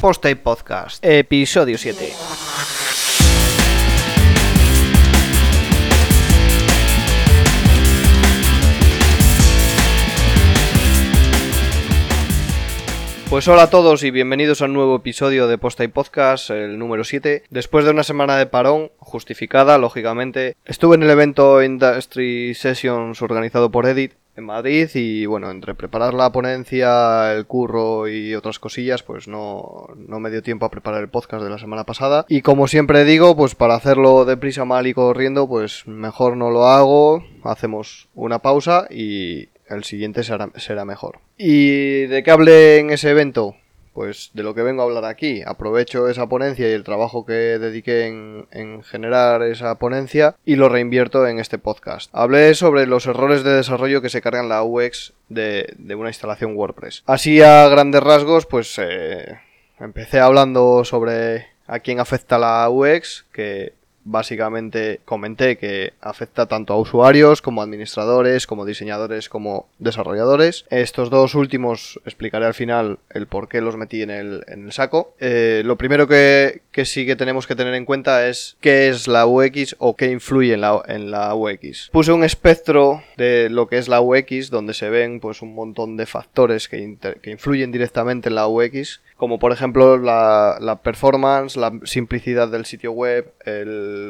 Post-Tape Podcast. Episodio 7. Pues hola a todos y bienvenidos a un nuevo episodio de Posta y Podcast, el número 7. Después de una semana de parón, justificada, lógicamente, estuve en el evento Industry Sessions organizado por Edit en Madrid y bueno, entre preparar la ponencia, el curro y otras cosillas, pues no, no me dio tiempo a preparar el podcast de la semana pasada. Y como siempre digo, pues para hacerlo deprisa, mal y corriendo, pues mejor no lo hago, hacemos una pausa y el siguiente será, será mejor. ¿Y de qué hablé en ese evento? Pues de lo que vengo a hablar aquí. Aprovecho esa ponencia y el trabajo que dediqué en, generar esa ponencia y lo reinvierto en este podcast. Hablé sobre los errores de desarrollo que se cargan la UX de, una instalación WordPress. Así a grandes rasgos, pues eh, empecé hablando sobre a quién afecta la UX, que básicamente comenté que afecta tanto a usuarios como administradores, como diseñadores, como desarrolladores. Estos dos últimos explicaré al final el por qué los metí en el, en el saco. Eh, lo primero que, que, sí que tenemos que tener en cuenta es qué es la UX o qué influye en la, en la UX. Puse un espectro de lo que es la UX donde se ven pues un montón de factores que, que influyen directamente en la UX como por ejemplo la, performance, la simplicidad del sitio web,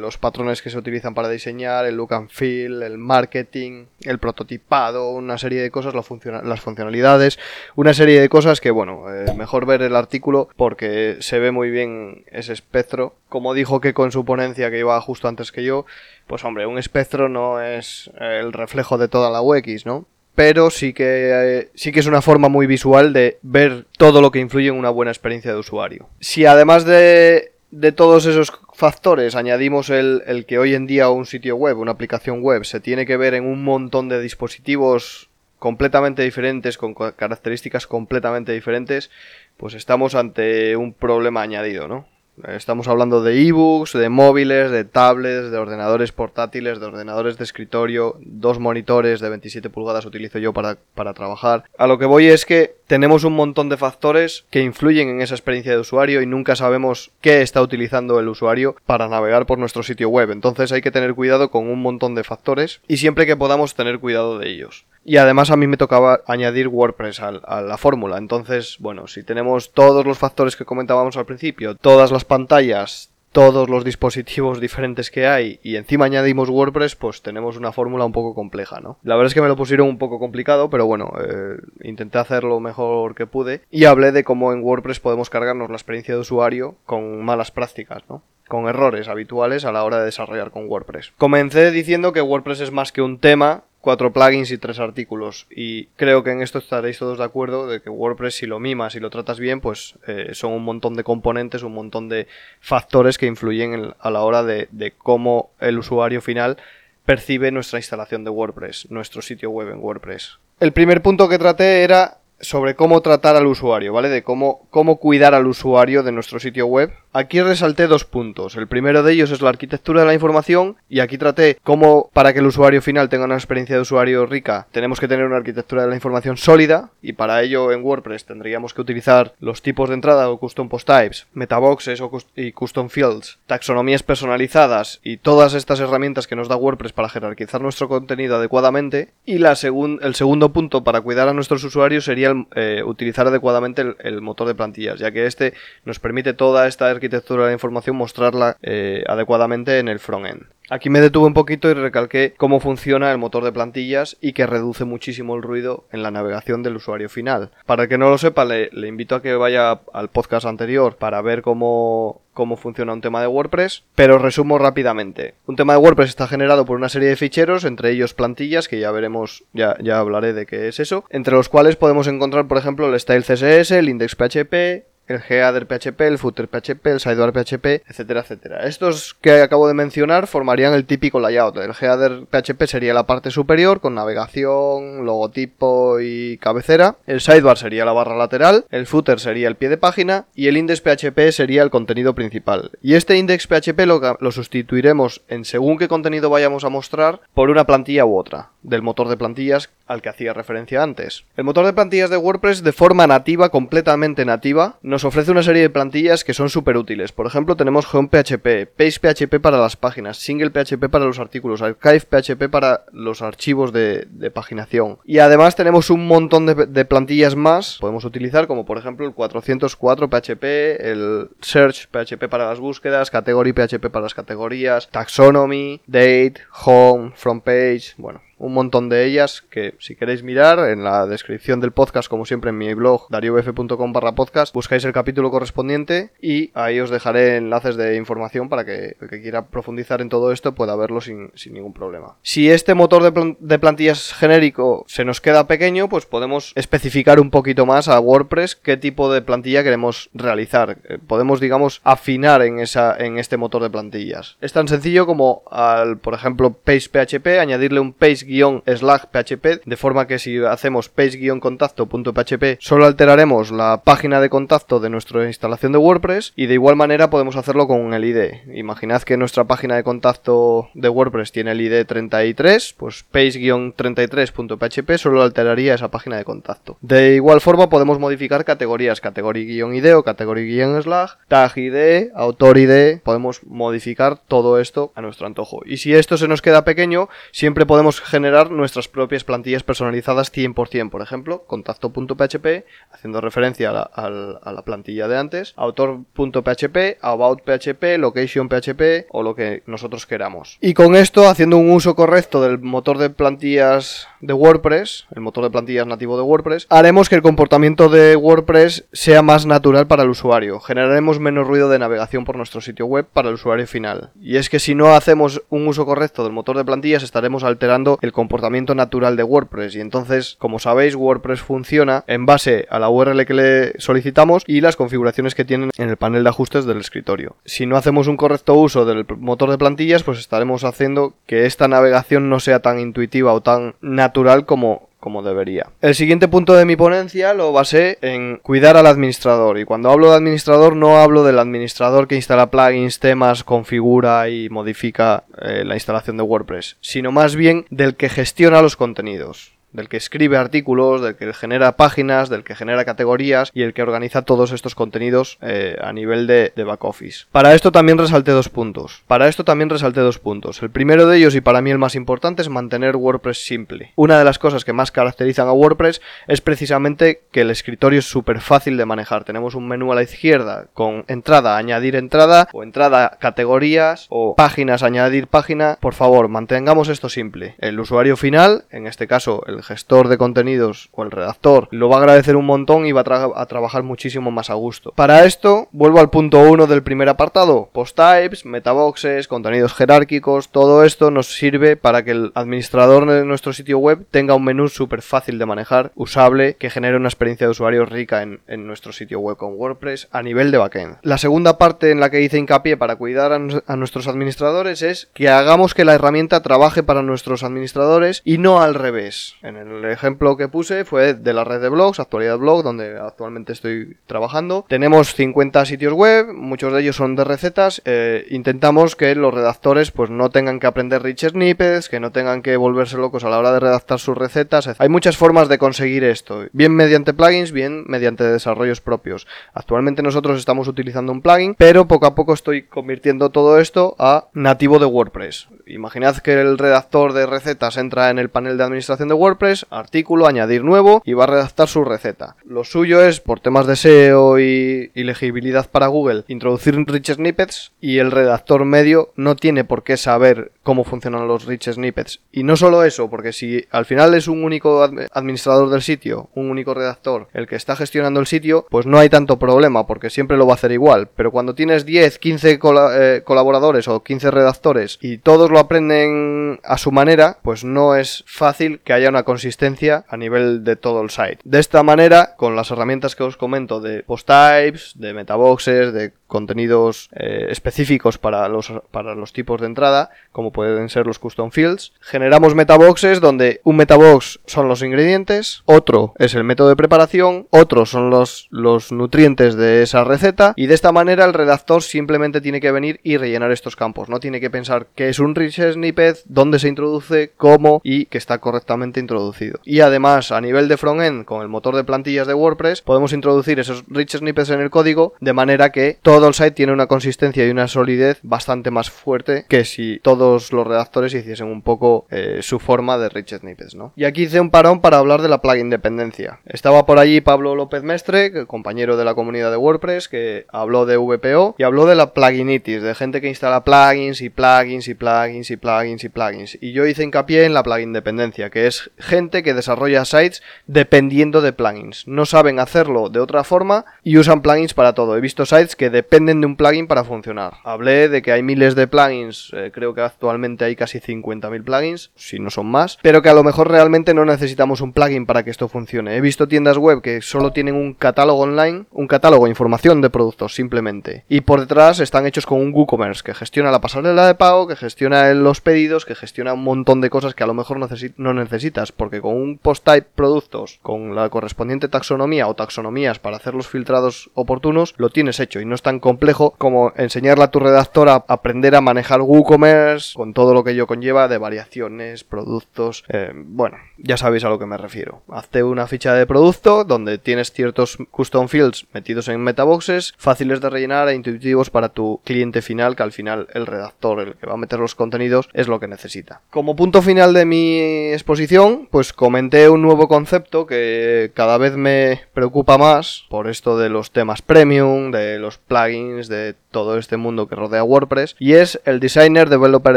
los patrones que se utilizan para diseñar, el look and feel, el marketing, el prototipado, una serie de cosas, las funcionalidades, una serie de cosas que, bueno, eh, mejor ver el artículo porque se ve muy bien ese espectro. Como dijo que con su ponencia que iba justo antes que yo, pues hombre, un espectro no es el reflejo de toda la UX, ¿no? pero sí que, eh, sí que es una forma muy visual de ver todo lo que influye en una buena experiencia de usuario. Si además de, de todos esos factores añadimos el, el, que hoy en día un sitio web, una aplicación web, se tiene que ver en un montón de dispositivos completamente diferentes, con características completamente diferentes, pues estamos ante un problema añadido, ¿no? Estamos hablando de ebooks, de móviles, de tablets, de ordenadores portátiles, de ordenadores de escritorio, dos monitores de 27 pulgadas utilizo yo para, para, trabajar. A lo que voy es que tenemos un montón de factores que influyen en esa experiencia de usuario y nunca sabemos qué está utilizando el usuario para navegar por nuestro sitio web. Entonces hay que tener cuidado con un montón de factores y siempre que podamos tener cuidado de ellos. Y además a mí me tocaba añadir WordPress a, la fórmula. Entonces, bueno, si tenemos todos los factores que comentábamos al principio, todas las pantallas, todos los dispositivos diferentes que hay y encima añadimos WordPress, pues tenemos una fórmula un poco compleja, ¿no? La verdad es que me lo pusieron un poco complicado, pero bueno, eh, intenté hacerlo lo mejor que pude y hablé de cómo en WordPress podemos cargarnos la experiencia de usuario con malas prácticas, ¿no? con errores habituales a la hora de desarrollar con WordPress. Comencé diciendo que WordPress es más que un tema cuatro plugins y tres artículos. Y creo que en esto estaréis todos de acuerdo de que WordPress, si lo mimas y lo tratas bien, pues eh, son un montón de componentes, un montón de factores que influyen a la hora de, de cómo el usuario final percibe nuestra instalación de WordPress, nuestro sitio web en WordPress. El primer punto que traté era sobre cómo tratar al usuario, ¿vale? De cómo, cómo cuidar al usuario de nuestro sitio web. Aquí resalté dos puntos. El primero de ellos es la arquitectura de la información y aquí traté cómo para que el usuario final tenga una experiencia de usuario rica tenemos que tener una arquitectura de la información sólida y para ello en WordPress tendríamos que utilizar los tipos de entrada o custom post types, metaboxes y custom fields, taxonomías personalizadas y todas estas herramientas que nos da WordPress para jerarquizar nuestro contenido adecuadamente. Y la el segundo punto para cuidar a nuestros usuarios sería eh, utilizar adecuadamente el, motor de plantillas, ya que este nos permite toda esta arquitectura de información mostrarla eh, adecuadamente en el frontend. Aquí me detuve un poquito y recalqué cómo funciona el motor de plantillas y que reduce muchísimo el ruido en la navegación del usuario final. Para el que no lo sepa, le, invito a que vaya al podcast anterior para ver cómo, cómo funciona un tema de WordPress, pero resumo rápidamente. Un tema de WordPress está generado por una serie de ficheros, entre ellos plantillas, que ya veremos, ya, ya hablaré de qué es eso, entre los cuales podemos encontrar, por ejemplo, el style CSS, el index PHP, el header PHP, el footer PHP, el sidebar PHP, etcétera, etcétera. Estos que acabo de mencionar formarían el típico layout. El header PHP sería la parte superior con navegación, logotipo y cabecera. El sidebar sería la barra lateral, el footer sería el pie de página y el index PHP sería el contenido principal. Y este index PHP lo, lo sustituiremos en según qué contenido vayamos a mostrar por una plantilla u otra. Del motor de plantillas al que hacía referencia antes. El motor de plantillas de WordPress de forma nativa, completamente nativa, nos ofrece una serie de plantillas que son súper útiles. Por ejemplo, tenemos Home PHP, Page PHP para las páginas, Single PHP para los artículos, Archive PHP para los archivos de, paginación. Y además tenemos un montón de, de, plantillas más podemos utilizar, como por ejemplo el 404 PHP, el Search PHP para las búsquedas, Category PHP para las categorías, Taxonomy, Date, Home, From Page, bueno, un montón de ellas que si queréis mirar en la descripción del podcast como siempre en mi blog dariobf.com barra podcast buscáis el capítulo correspondiente y ahí os dejaré enlaces de información para que el que quiera profundizar en todo esto pueda verlo sin, ningún problema. Si este motor de, de, plantillas genérico se nos queda pequeño pues podemos especificar un poquito más a WordPress qué tipo de plantilla queremos realizar. Eh, podemos digamos afinar en, esa, en este motor de plantillas. Es tan sencillo como al por ejemplo page PHP añadirle un page php, de forma que si hacemos page-contacto.php solo alteraremos la página de contacto de nuestra instalación de WordPress y de igual manera podemos hacerlo con el ID. Imaginad que nuestra página de contacto de WordPress tiene el ID 33, pues page-33.php solo alteraría esa página de contacto. De igual forma podemos modificar categorías, category-id o category-slash, tag ID, autor ID, podemos modificar todo esto a nuestro antojo. Y si esto se nos queda pequeño, siempre podemos generar nuestras propias plantillas personalizadas 100%. Por ejemplo, contacto.php, haciendo referencia a la, plantilla de antes, autor.php, about.php, location.php o lo que nosotros queramos. Y con esto, haciendo un uso correcto del motor de plantillas de WordPress, el motor de plantillas nativo de WordPress, haremos que el comportamiento de WordPress sea más natural para el usuario. Generaremos menos ruido de navegación por nuestro sitio web para el usuario final. Y es que si no hacemos un uso correcto del motor de plantillas, estaremos alterando el el comportamiento natural de WordPress y entonces, como sabéis, WordPress funciona en base a la URL que le solicitamos y las configuraciones que tienen en el panel de ajustes del escritorio. Si no hacemos un correcto uso del motor de plantillas, pues estaremos haciendo que esta navegación no sea tan intuitiva o tan natural como como debería. El siguiente punto de mi ponencia lo basé en cuidar al administrador y cuando hablo de administrador no hablo del administrador que instala plugins, temas, configura y modifica eh, la instalación de WordPress, sino más bien del que gestiona los contenidos del que escribe artículos, del que genera páginas, del que genera categorías y el que organiza todos estos contenidos eh, a nivel de, de, back office. Para esto también resalté dos puntos. Para esto también resalté dos puntos. El primero de ellos y para mí el más importante es mantener WordPress simple. Una de las cosas que más caracterizan a WordPress es precisamente que el escritorio es súper fácil de manejar. Tenemos un menú a la izquierda con entrada, añadir entrada o entrada categorías o páginas, añadir página. Por favor, mantengamos esto simple. El usuario final, en este caso el gestor de contenidos o el redactor lo va a agradecer un montón y va a, trabajar muchísimo más a gusto. Para esto, vuelvo al punto 1 del primer apartado. Post types, metaboxes, contenidos jerárquicos, todo esto nos sirve para que el administrador de nuestro sitio web tenga un menú súper fácil de manejar, usable, que genere una experiencia de usuario rica en, nuestro sitio web con WordPress a nivel de backend. La segunda parte en la que hice hincapié para cuidar a nuestros administradores es que hagamos que la herramienta trabaje para nuestros administradores y no al revés. En el ejemplo que puse fue de la red de blogs, actualidad blog, donde actualmente estoy trabajando. Tenemos 50 sitios web, muchos de ellos son de recetas. Eh, intentamos que los redactores pues no tengan que aprender rich snippets, que no tengan que volverse locos a la hora de redactar sus recetas. Hay muchas formas de conseguir esto, bien mediante plugins, bien mediante desarrollos propios. Actualmente nosotros estamos utilizando un plugin, pero poco a poco estoy convirtiendo todo esto a nativo de WordPress. Imaginad que el redactor de recetas entra en el panel de administración de WordPress artículo, añadir nuevo y va a redactar su receta. Lo suyo es, por temas de SEO y, legibilidad para Google, introducir rich snippets y el redactor medio no tiene por qué saber cómo funcionan los rich snippets. Y no solo eso, porque si al final es un único administrador del sitio, un único redactor, el que está gestionando el sitio, pues no hay tanto problema, porque siempre lo va a hacer igual. Pero cuando tienes 10, 15 eh, colaboradores o 15 redactores y todos lo aprenden a su manera, pues no es fácil que haya una consistencia a nivel de todo el site. De esta manera, con las herramientas que os comento de post types, de metaboxes, de contenidos eh, específicos para los, para los tipos de entrada, como pueden ser los custom fields. Generamos metaboxes donde un metabox son los ingredientes, otro es el método de preparación, otros son los, los nutrientes de esa receta y de esta manera el redactor simplemente tiene que venir y rellenar estos campos. No tiene que pensar qué es un rich snippet, dónde se introduce, cómo y que está correctamente introducido. Y además, a nivel de frontend, con el motor de plantillas de WordPress, podemos introducir esos rich snippets en el código de manera que todo el site tiene una consistencia y una solidez bastante más fuerte que si todos los redactores hiciesen un poco eh, su forma de rich snippets, ¿no? Y aquí hice un parón para hablar de la plugin dependencia. Estaba por allí Pablo López Mestre, compañero de la comunidad de WordPress, que habló de VPO y habló de la pluginitis, de gente que instala plugins y plugins y plugins y plugins y plugins. Y yo hice hincapié en la plugin dependencia, que es gente que desarrolla sites dependiendo de plugins. No saben hacerlo de otra forma y usan plugins para todo. He visto sites que dependen de un plugin para funcionar. Hablé de que hay miles de plugins, eh, creo que actualmente hay casi 50.000 plugins, si no son más, pero que a lo mejor realmente no necesitamos un plugin para que esto funcione. He visto tiendas web que solo tienen un catálogo online, un catálogo de información de productos simplemente, y por detrás están hechos con un WooCommerce que gestiona la pasarela de pago, que gestiona los pedidos, que gestiona un montón de cosas que a lo mejor no necesitas, porque con un post-type productos, con la correspondiente taxonomía o taxonomías para hacer los filtrados oportunos, lo tienes hecho y no es complejo como enseñarle a tu redactor a aprender a manejar WooCommerce con todo lo que ello conlleva de variaciones, productos, eh, bueno, ya sabéis a lo que me refiero. Hazte una ficha de producto donde tienes ciertos custom fields metidos en metaboxes, fáciles de rellenar e intuitivos para tu cliente final, que al final el redactor, el que va a meter los contenidos, es lo que necesita. Como punto final de mi exposición, pues comenté un nuevo concepto que cada vez me preocupa más por esto de los temas premium, de los plugins, de todo este mundo que rodea WordPress, y es el Designer Developer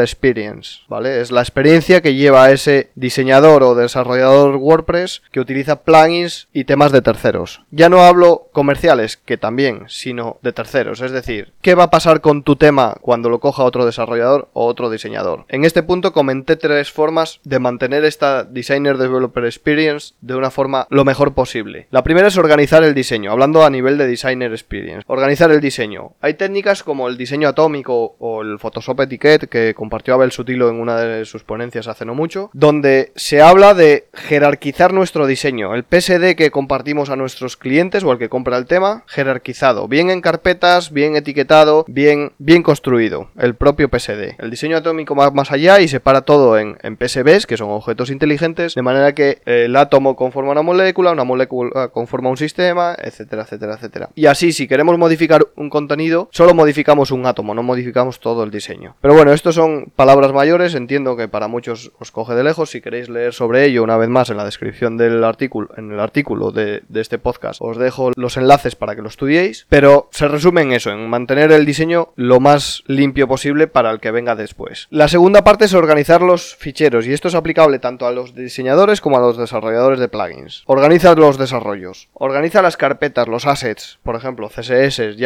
Experience, ¿vale? Es la experiencia que lleva ese diseñador o desarrollador WordPress que utiliza plugins y temas de terceros. Ya no hablo comerciales, que también, sino de terceros, es decir, ¿qué va a pasar con tu tema cuando lo coja otro desarrollador o otro diseñador? En este punto comenté tres formas de mantener esta Designer Developer Experience de una forma lo mejor posible. La primera es organizar el diseño, hablando a nivel de Designer Experience. Organizar el diseño. Hay técnicas como el diseño atómico o el Photoshop Etiquette que compartió Abel Sutilo en una de sus ponencias hace no mucho, donde se habla de jerarquizar nuestro diseño. El PSD que compartimos a nuestros clientes o el que compra el tema, jerarquizado. Bien en carpetas, bien etiquetado, bien, bien construido. El propio PSD. El diseño atómico va más allá y separa todo en, en PSBs, que son objetos inteligentes, de manera que el átomo conforma una molécula, una molécula conforma un sistema, etcétera, etcétera, etcétera. Y así, si queremos modificar un contenido, solo modificamos un átomo, no modificamos todo el diseño. Pero bueno, estos son palabras mayores, entiendo que para muchos os coge de lejos. Si queréis leer sobre ello una vez más en la descripción del artículo, en el artículo de, este podcast, os dejo los enlaces para que lo estudiéis. Pero se resume en eso, en mantener el diseño lo más limpio posible para el que venga después. La segunda parte es organizar los ficheros, y esto es aplicable tanto a los diseñadores como a los desarrolladores de plugins. Organiza los desarrollos, organiza las carpetas, los assets, por ejemplo, CSS,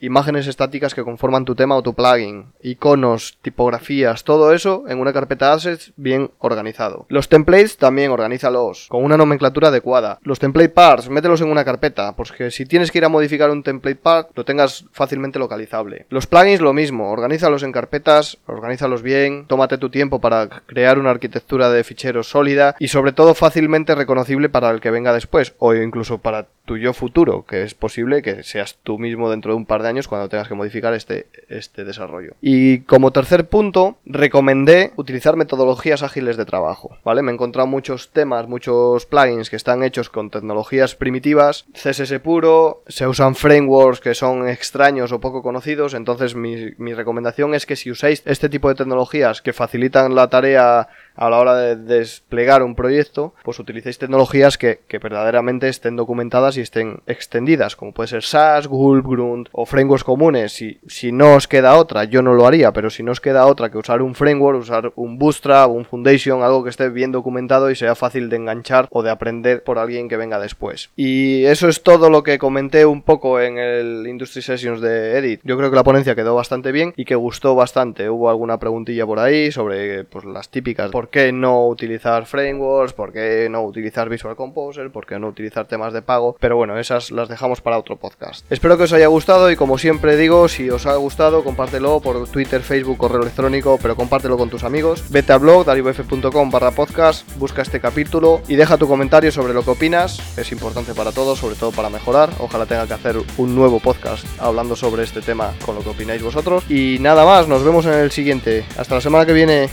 Imágenes estáticas que conforman tu tema o tu plugin, iconos, tipografías, todo eso en una carpeta assets bien organizado. Los templates también organízalos con una nomenclatura adecuada. Los template parts, mételos en una carpeta, porque si tienes que ir a modificar un template part, lo tengas fácilmente localizable. Los plugins lo mismo, organízalos en carpetas, organízalos bien, tómate tu tiempo para crear una arquitectura de ficheros sólida y sobre todo fácilmente reconocible para el que venga después o incluso para tu yo futuro, que es posible que seas tú mismo dentro de un par de años cuando tengas que modificar este, este desarrollo. Y como tercer punto, recomendé utilizar metodologías ágiles de trabajo, ¿vale? Me he encontrado muchos temas, muchos plugins que están hechos con tecnologías primitivas, CSS puro, se usan frameworks que son extraños o poco conocidos, entonces mi, mi recomendación es que si usáis este tipo de tecnologías que facilitan la tarea a la hora de desplegar un proyecto, pues utilicéis tecnologías que, que, verdaderamente estén documentadas y estén extendidas, como puede ser SAS, Gulp, Grunt o frameworks comunes. Si, si no os queda otra, yo no lo haría, pero si no os queda otra que usar un framework, usar un Bootstrap, un Foundation, algo que esté bien documentado y sea fácil de enganchar o de aprender por alguien que venga después. Y eso es todo lo que comenté un poco en el Industry Sessions de Edit. Yo creo que la ponencia quedó bastante bien y que gustó bastante. Hubo alguna preguntilla por ahí sobre pues, las típicas qué no utilizar frameworks, por qué no utilizar Visual Composer, por qué no utilizar temas de pago, pero pero bueno, esas las dejamos para otro podcast. Espero que os haya gustado y como siempre digo, si os ha gustado, compártelo por Twitter, Facebook, correo electrónico, pero compártelo con tus amigos. Vete a blog daribf.com barra podcast, busca este capítulo y deja tu comentario sobre lo que opinas. Es importante para todos, sobre todo para mejorar. Ojalá tenga que hacer un nuevo podcast hablando sobre este tema con lo que opináis vosotros. Y nada más, nos vemos en el siguiente. Hasta la semana que viene.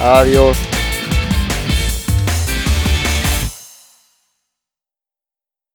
Adiós.